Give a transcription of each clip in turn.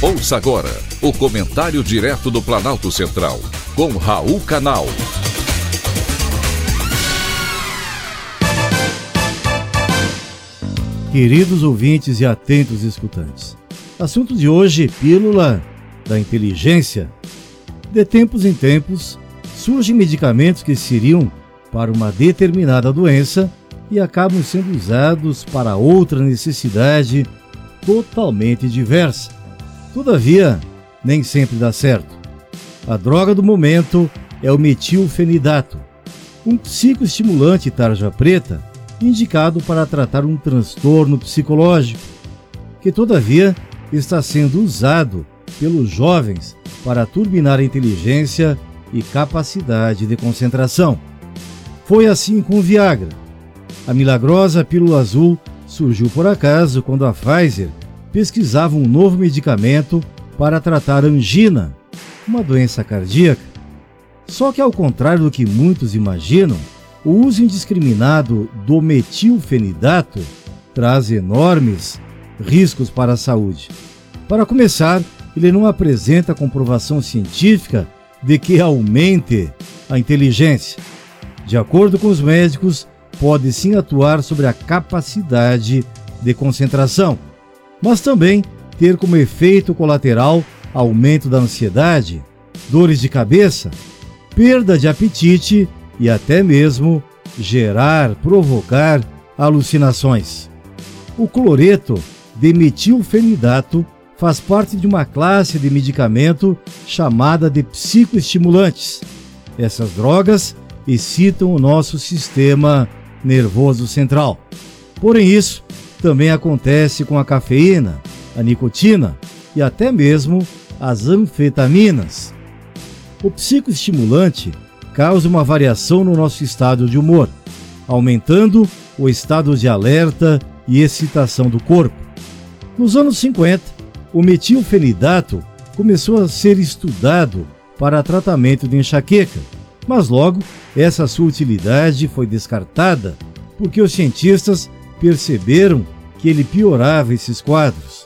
Ouça agora o comentário direto do Planalto Central, com Raul Canal. Queridos ouvintes e atentos escutantes, assunto de hoje: pílula da inteligência. De tempos em tempos, surgem medicamentos que seriam para uma determinada doença e acabam sendo usados para outra necessidade totalmente diversa. Todavia, nem sempre dá certo. A droga do momento é o metilfenidato, um psicoestimulante tarja preta indicado para tratar um transtorno psicológico, que todavia está sendo usado pelos jovens para turbinar a inteligência e capacidade de concentração. Foi assim com o Viagra. A milagrosa pílula azul surgiu por acaso quando a Pfizer pesquisava um novo medicamento para tratar angina, uma doença cardíaca. Só que, ao contrário do que muitos imaginam, o uso indiscriminado do metilfenidato traz enormes riscos para a saúde. Para começar, ele não apresenta comprovação científica de que aumente a inteligência. De acordo com os médicos, pode sim atuar sobre a capacidade de concentração, mas também ter como efeito colateral aumento da ansiedade, dores de cabeça, perda de apetite e até mesmo gerar, provocar alucinações. O cloreto de metilfenidato faz parte de uma classe de medicamento chamada de psicoestimulantes. Essas drogas excitam o nosso sistema nervoso central. Porém, isso também acontece com a cafeína, a nicotina e até mesmo as anfetaminas. O psicoestimulante causa uma variação no nosso estado de humor, aumentando o estado de alerta e excitação do corpo. Nos anos 50, o metilfenidato começou a ser estudado para tratamento de enxaqueca, mas logo essa sua utilidade foi descartada porque os cientistas perceberam que ele piorava esses quadros.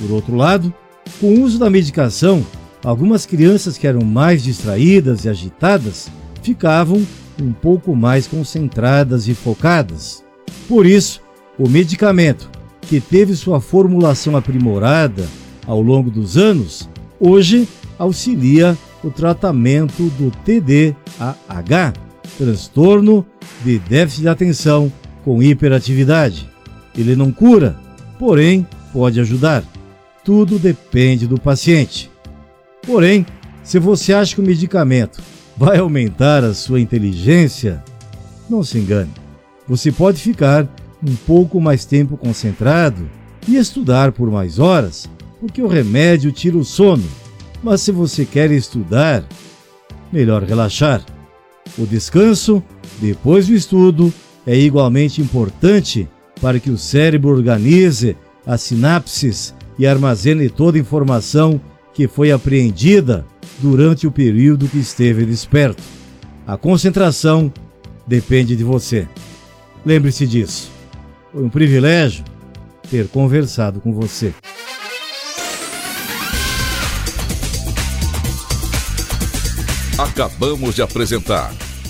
Por outro lado, com o uso da medicação, algumas crianças que eram mais distraídas e agitadas ficavam um pouco mais concentradas e focadas. Por isso, o medicamento, que teve sua formulação aprimorada ao longo dos anos, hoje auxilia o tratamento do TDAH, transtorno de déficit de atenção com hiperatividade. Ele não cura, porém pode ajudar. Tudo depende do paciente. Porém, se você acha que o medicamento vai aumentar a sua inteligência, não se engane. Você pode ficar um pouco mais tempo concentrado e estudar por mais horas, porque o remédio tira o sono mas se você quer estudar, melhor relaxar. O descanso, depois do estudo, é igualmente importante para que o cérebro organize as sinapses e armazene toda a informação que foi apreendida durante o período que esteve desperto. A concentração depende de você. Lembre-se disso. Foi um privilégio ter conversado com você. Acabamos de apresentar